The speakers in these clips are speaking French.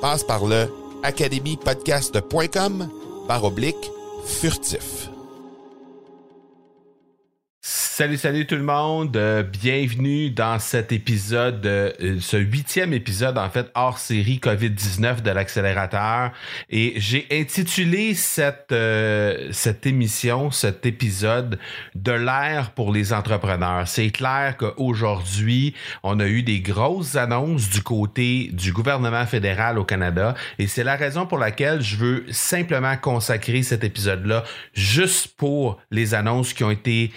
Passe par le academypodcast.com par oblique furtif. Salut, salut tout le monde. Euh, bienvenue dans cet épisode, euh, ce huitième épisode, en fait, hors série COVID-19 de l'accélérateur. Et j'ai intitulé cette, euh, cette émission, cet épisode, de l'ère pour les entrepreneurs. C'est clair qu'aujourd'hui, on a eu des grosses annonces du côté du gouvernement fédéral au Canada. Et c'est la raison pour laquelle je veux simplement consacrer cet épisode-là juste pour les annonces qui ont été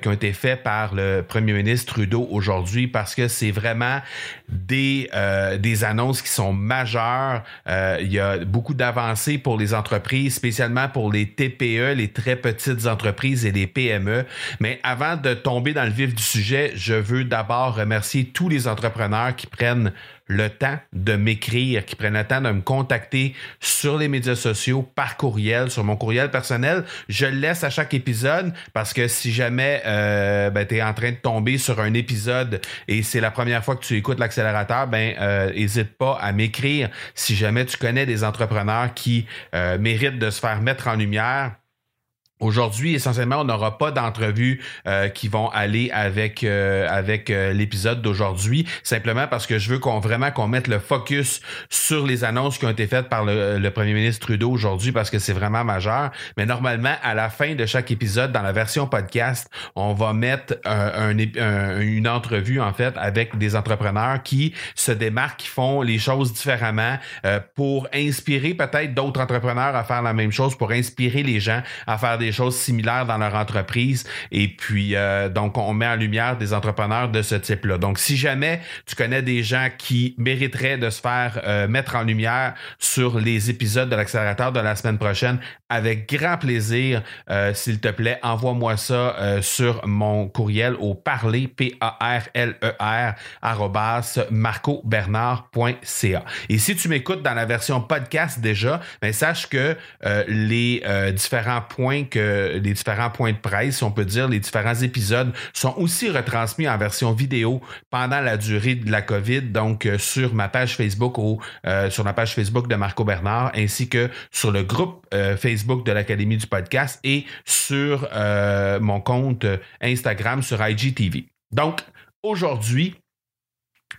qui ont été faits par le premier ministre Trudeau aujourd'hui parce que c'est vraiment des, euh, des annonces qui sont majeures. Euh, il y a beaucoup d'avancées pour les entreprises, spécialement pour les TPE, les très petites entreprises et les PME. Mais avant de tomber dans le vif du sujet, je veux d'abord remercier tous les entrepreneurs qui prennent le temps de m'écrire, qui prennent le temps de me contacter sur les médias sociaux, par courriel, sur mon courriel personnel. Je le laisse à chaque épisode parce que si jamais euh, ben, tu es en train de tomber sur un épisode et c'est la première fois que tu écoutes l'accélérateur, ben n'hésite euh, pas à m'écrire si jamais tu connais des entrepreneurs qui euh, méritent de se faire mettre en lumière Aujourd'hui, essentiellement, on n'aura pas d'entrevues euh, qui vont aller avec euh, avec euh, l'épisode d'aujourd'hui, simplement parce que je veux qu'on vraiment qu'on mette le focus sur les annonces qui ont été faites par le, premier ministre Trudeau aujourd'hui, parce que c'est vraiment majeur. Mais normalement, à la fin de chaque épisode, dans la version podcast, on va mettre un, une entrevue en fait avec des entrepreneurs qui se démarquent, qui font les choses différemment pour inspirer peut-être d'autres entrepreneurs à faire la même chose, pour inspirer les gens à faire des des choses similaires dans leur entreprise. Et puis, euh, donc, on met en lumière des entrepreneurs de ce type-là. Donc, si jamais tu connais des gens qui mériteraient de se faire euh, mettre en lumière sur les épisodes de l'accélérateur de la semaine prochaine, avec grand plaisir, euh, s'il te plaît, envoie-moi ça sur mon courriel au parler, P-A-R-L-E-R, e marcobernard.ca. Et si tu m'écoutes dans la version podcast déjà, ben, sache que les différents points que les différents points de presse, on peut dire, les différents épisodes sont aussi retransmis en version vidéo pendant la durée de la COVID, donc euh, sur ma page Facebook ou euh, sur la page Facebook de Marco Bernard, ainsi que sur le groupe euh, Facebook de l'Académie du podcast et sur mon compte Instagram sur IGTV. Donc, aujourd'hui,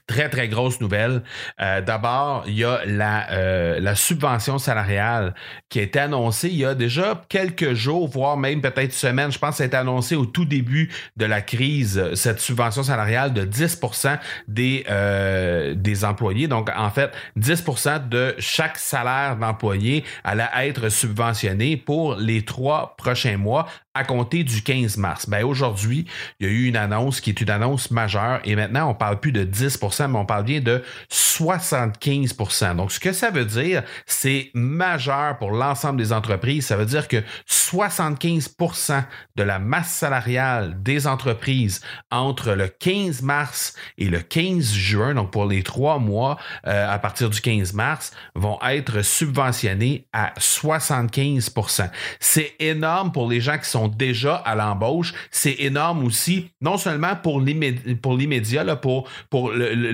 Très, très grosse nouvelle. Euh, d'abord, il y a la, euh, la subvention salariale qui a été annoncée il y a déjà quelques jours, voire même peut-être semaines. Je pense que ça a été annoncé au tout début de la crise, cette subvention salariale de 10 des, euh, des employés. Donc, en fait, 10% de chaque salaire d'employé allait être subventionné pour les trois prochains mois à compter du 15 mars. Ben aujourd'hui, il y a eu une annonce qui est une annonce majeure et maintenant, on parle plus de 10 mais on parle bien de 75% Donc, ce que ça veut dire, c'est majeur pour l'ensemble des entreprises. Ça veut dire que 75% de la masse salariale des entreprises entre le 15 mars et le 15 juin, donc pour les trois mois euh, à partir du 15 mars, vont être subventionnés à 75% C'est énorme pour les gens qui sont déjà à l'embauche. C'est énorme aussi, non seulement pour l'immédiat, pour, le,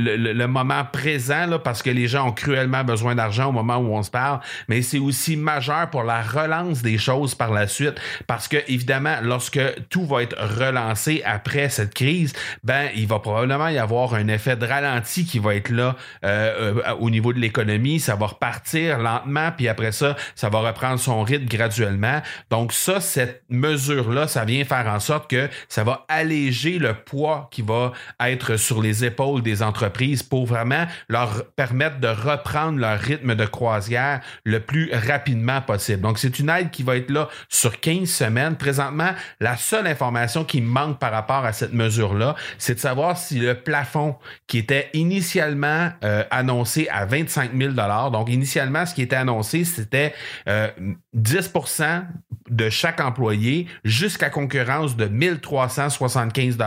moment présent, là, parce que les gens ont cruellement besoin d'argent au moment où on se parle, mais c'est aussi majeur pour la relance des choses par la suite, parce que évidemment, lorsque tout va être relancé après cette crise, ben il va probablement y avoir un effet de ralenti qui va être là euh, euh, au niveau de l'économie. Ça va repartir lentement, puis après ça, ça va reprendre son rythme graduellement. Donc ça, cette mesure-là, ça vient faire en sorte que ça va alléger le poids qui va être sur les épaules des entreprises pour vraiment leur permettre de reprendre leur rythme de croisière le plus rapidement possible. Donc c'est une aide qui va être là sur 15 semaines. Présentement, la seule information qui manque par rapport à cette mesure-là, c'est de savoir si le plafond qui était initialement euh, annoncé à 25 000 donc initialement, ce qui était annoncé, c'était 10% euh, de chaque employé jusqu'à concurrence de 1375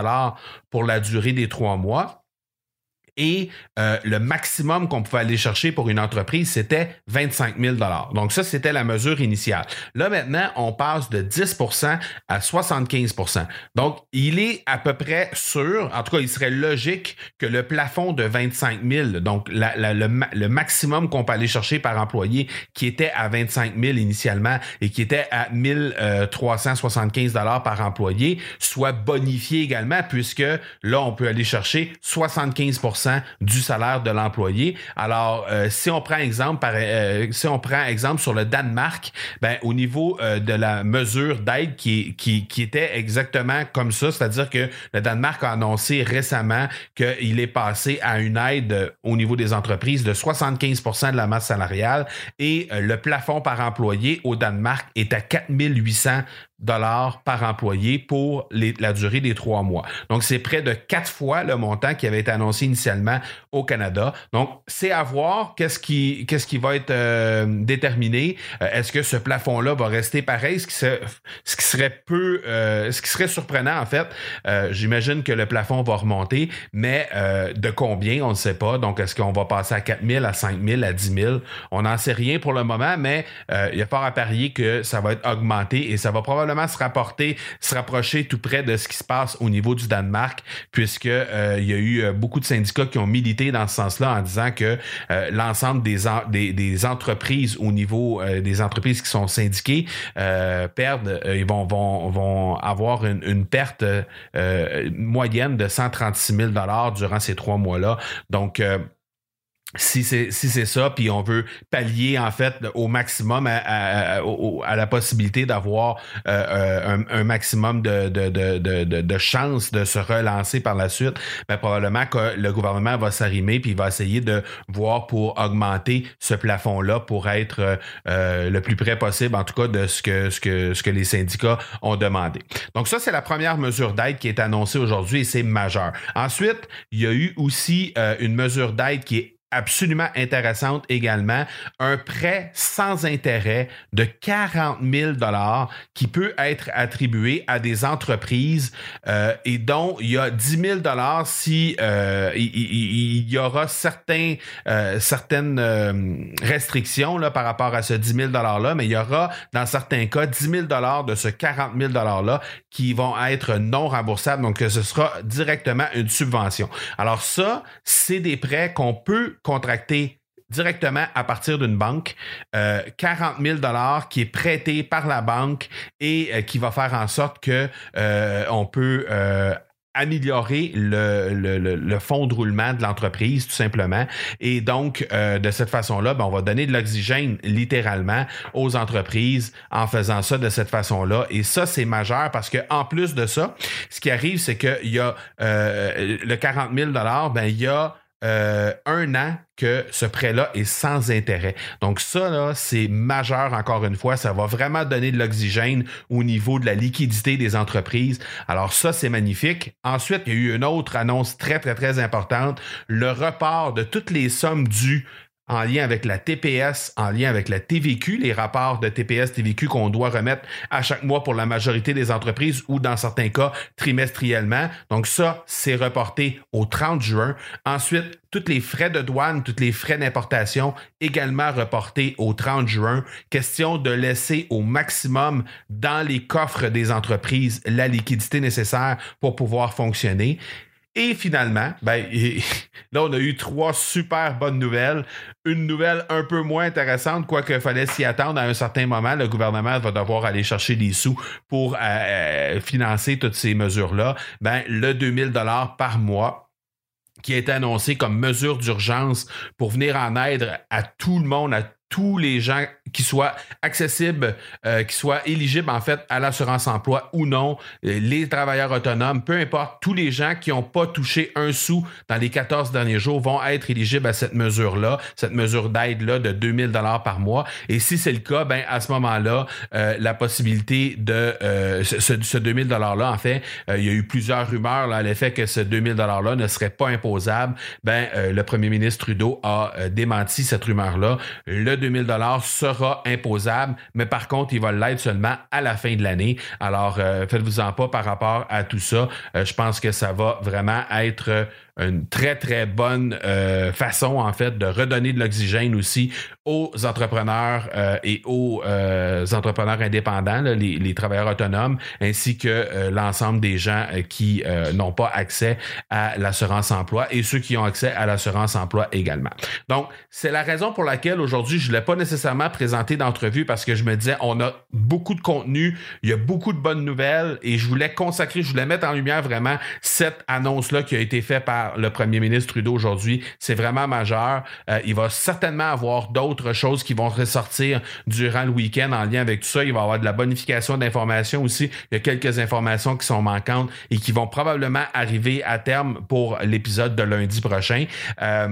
pour la durée des trois mois et euh, le maximum qu'on pouvait aller chercher pour une entreprise, c'était 25 000 Donc ça, c'était la mesure initiale. Là, maintenant, on passe de 10% à 75% Donc, il est à peu près sûr, en tout cas, il serait logique que le plafond de 25 000, donc le, maximum qu'on peut aller chercher par employé, qui était à 25 000 initialement et qui était à 1375 dollars par employé, soit bonifié également, puisque là, on peut aller chercher 75 du salaire de l'employé. Alors, euh, si on prend exemple, euh, si on prend exemple sur le Danemark, ben, au niveau euh, de la mesure d'aide qui, était exactement comme ça, c'est-à-dire que le Danemark a annoncé récemment qu'il est passé à une aide au niveau des entreprises de 75% de la masse salariale et le plafond par employé au Danemark est à 4800 dollars par employé pour la durée des trois mois. Donc, c'est près de quatre fois le montant qui avait été annoncé initialement au Canada. Donc, c'est à voir qu'est-ce qui, va être euh, déterminé. Euh, est-ce que ce plafond-là va rester pareil? Ce qui, ce qui serait peu, euh, ce qui serait surprenant, en fait, j'imagine que le plafond va remonter, mais de combien, on ne sait pas. Donc, est-ce qu'on va passer à 4 000, à 5 000, à 10 000? On n'en sait rien pour le moment, mais il y a fort à parier que ça va être augmenté et ça va probablement se rapporter, se rapprocher tout près de ce qui se passe au niveau du Danemark, puisque euh, il y a eu euh, beaucoup de syndicats qui ont milité dans ce sens-là en disant que euh, l'ensemble des, entreprises au niveau des entreprises qui sont syndiquées perdent, ils vont, avoir une, une perte moyenne de 136 000 durant ces trois mois-là. Donc, si c'est si c'est ça, puis on veut pallier en fait au maximum à, la possibilité d'avoir euh, euh, un, maximum de, de, de, de, chances de se relancer par la suite, ben, probablement que le gouvernement va s'arrimer puis va essayer de voir pour augmenter ce plafond-là pour être euh, le plus près possible, en tout cas, de ce que, ce que, ce que les syndicats ont demandé. Donc ça, c'est la première mesure d'aide qui est annoncée aujourd'hui et c'est majeur. Ensuite, il y a eu aussi une mesure d'aide qui est absolument intéressante également, un prêt sans intérêt de 40 000 dollars qui peut être attribué à des entreprises euh, et dont il y a 10 000 dollars si euh, il, y aura certains, euh, certaines restrictions là, par rapport à ce 10 000 dollars là, mais il y aura dans certains cas 10 000 dollars de ce 40 000 dollars là qui vont être non remboursables, donc ce sera directement une subvention. Alors ça, c'est des prêts qu'on peut contracté directement à partir d'une banque, 40 000 dollars qui est prêté par la banque et euh, qui va faire en sorte que euh, on peut euh, améliorer le, le, fond de roulement de l'entreprise, tout simplement. Et donc, de cette façon-là, ben, on va donner de l'oxygène littéralement aux entreprises en faisant ça de cette façon-là. Et ça, c'est majeur parce que en plus de ça, ce qui arrive, c'est qu'il y a le 40 000 ben, il y a euh, un an que ce prêt-là est sans intérêt. Donc ça, là, c'est majeur encore une fois. Ça va vraiment donner de l'oxygène au niveau de la liquidité des entreprises. Alors ça, c'est magnifique. Ensuite, il y a eu une autre annonce très, très, très importante. Le report de toutes les sommes dues en lien avec la TPS, en lien avec la TVQ, les rapports de TPS, TVQ qu'on doit remettre à chaque mois pour la majorité des entreprises ou dans certains cas trimestriellement. Donc ça, c'est reporté au 30 juin. Ensuite, tous les frais de douane, tous les frais d'importation également reportés au 30 juin. Question de laisser au maximum dans les coffres des entreprises la liquidité nécessaire pour pouvoir fonctionner. Et finalement, ben, là, on a eu trois super bonnes nouvelles. Une nouvelle un peu moins intéressante, quoique fallait s'y attendre à un certain moment. Le gouvernement va devoir aller chercher des sous pour euh, euh, financer toutes ces mesures-là. Ben, le 2000 dollars par mois qui a été annoncé comme mesure d'urgence pour venir en aide à tout le monde, à tous les gens qui soient accessibles, euh, qui soient éligibles en fait à l'assurance emploi ou non, euh, les travailleurs autonomes, peu importe, tous les gens qui n'ont pas touché un sou dans les 14 derniers jours vont être éligibles à cette mesure-là, cette mesure d'aide-là de 2000 dollars par mois. Et si c'est le cas, ben à ce moment-là, euh, la possibilité de ce, ce, 2000 dollars-là, en fait, il y a eu plusieurs rumeurs là, à l'effet que ce 2000 dollars-là ne serait pas imposable. Ben le premier ministre Trudeau a démenti cette rumeur-là. Le 2000 dollars sera imposable, mais par contre, il va l'être seulement à la fin de l'année. Alors, euh, faites-vous-en pas par rapport à tout ça. Euh, je pense que ça va vraiment être une très, très bonne euh, façon, en fait, de redonner de l'oxygène aussi aux entrepreneurs euh, et aux euh, entrepreneurs indépendants, les, travailleurs autonomes, ainsi que l'ensemble des gens qui n'ont pas accès à l'assurance emploi et ceux qui ont accès à l'assurance emploi également. Donc, c'est la raison pour laquelle aujourd'hui, je ne l'ai pas nécessairement présenté d'entrevue parce que je me disais, on a beaucoup de contenu, il y a beaucoup de bonnes nouvelles et je voulais consacrer, je voulais mettre en lumière vraiment cette annonce-là qui a été faite par le premier ministre Trudeau aujourd'hui. C'est vraiment majeur. Euh, il va certainement avoir d'autres choses qui vont ressortir durant le week-end en lien avec tout ça. Il va y avoir de la bonification d'informations aussi. Il y a quelques informations qui sont manquantes et qui vont probablement arriver à terme pour l'épisode de lundi prochain. Euh,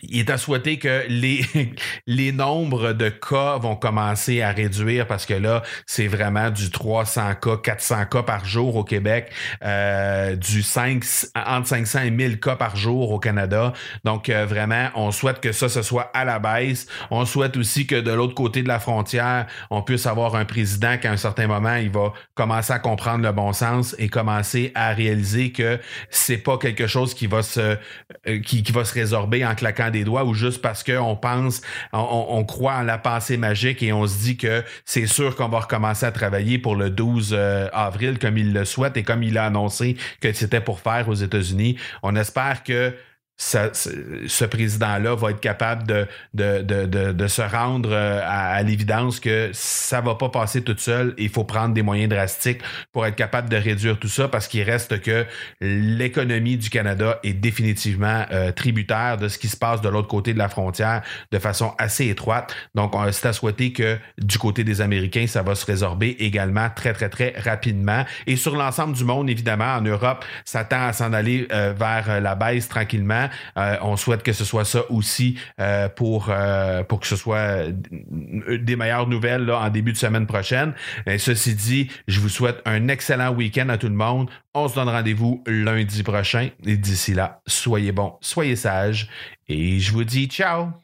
il est à souhaiter que les, les nombres de cas vont commencer à réduire parce que là, c'est vraiment du 300 cas, 400 cas par jour au Québec, euh, du 5, entre 500 et 1000 cas par jour au Canada. Donc, euh, vraiment, on souhaite que ça, ce soit à la baisse. On souhaite aussi que de l'autre côté de la frontière, on puisse avoir un président qui, à un certain moment, il va commencer à comprendre le bon sens et commencer à réaliser que c'est pas quelque chose qui va se, euh, qui, qui va se résorber en claquant des doigts ou juste parce qu'on pense, on, croit en la pensée magique et on se dit que c'est sûr qu'on va recommencer à travailler pour le 12 euh, avril comme il le souhaite et comme il a annoncé que c'était pour faire aux États-Unis. On espère que ce président-là va être capable de, de, se rendre euh, à, l'évidence que ça va pas passer tout seul. Il faut prendre des moyens drastiques pour être capable de réduire tout ça parce qu'il reste que l'économie du Canada est définitivement euh, tributaire de ce qui se passe de l'autre côté de la frontière de façon assez étroite. Donc, c'est à souhaiter que du côté des Américains, ça va se résorber également très, très, très rapidement. Et sur l'ensemble du monde, évidemment, en Europe, ça tend à s'en aller euh, vers la baisse tranquillement. Euh, on souhaite que ce soit ça aussi euh, pour, euh, pour que ce soit des meilleures nouvelles en début de semaine prochaine. ceci dit, je vous souhaite un excellent week-end à tout le monde. On se donne rendez-vous lundi prochain. Et d'ici là, soyez bons, soyez sages. Et je vous dis ciao!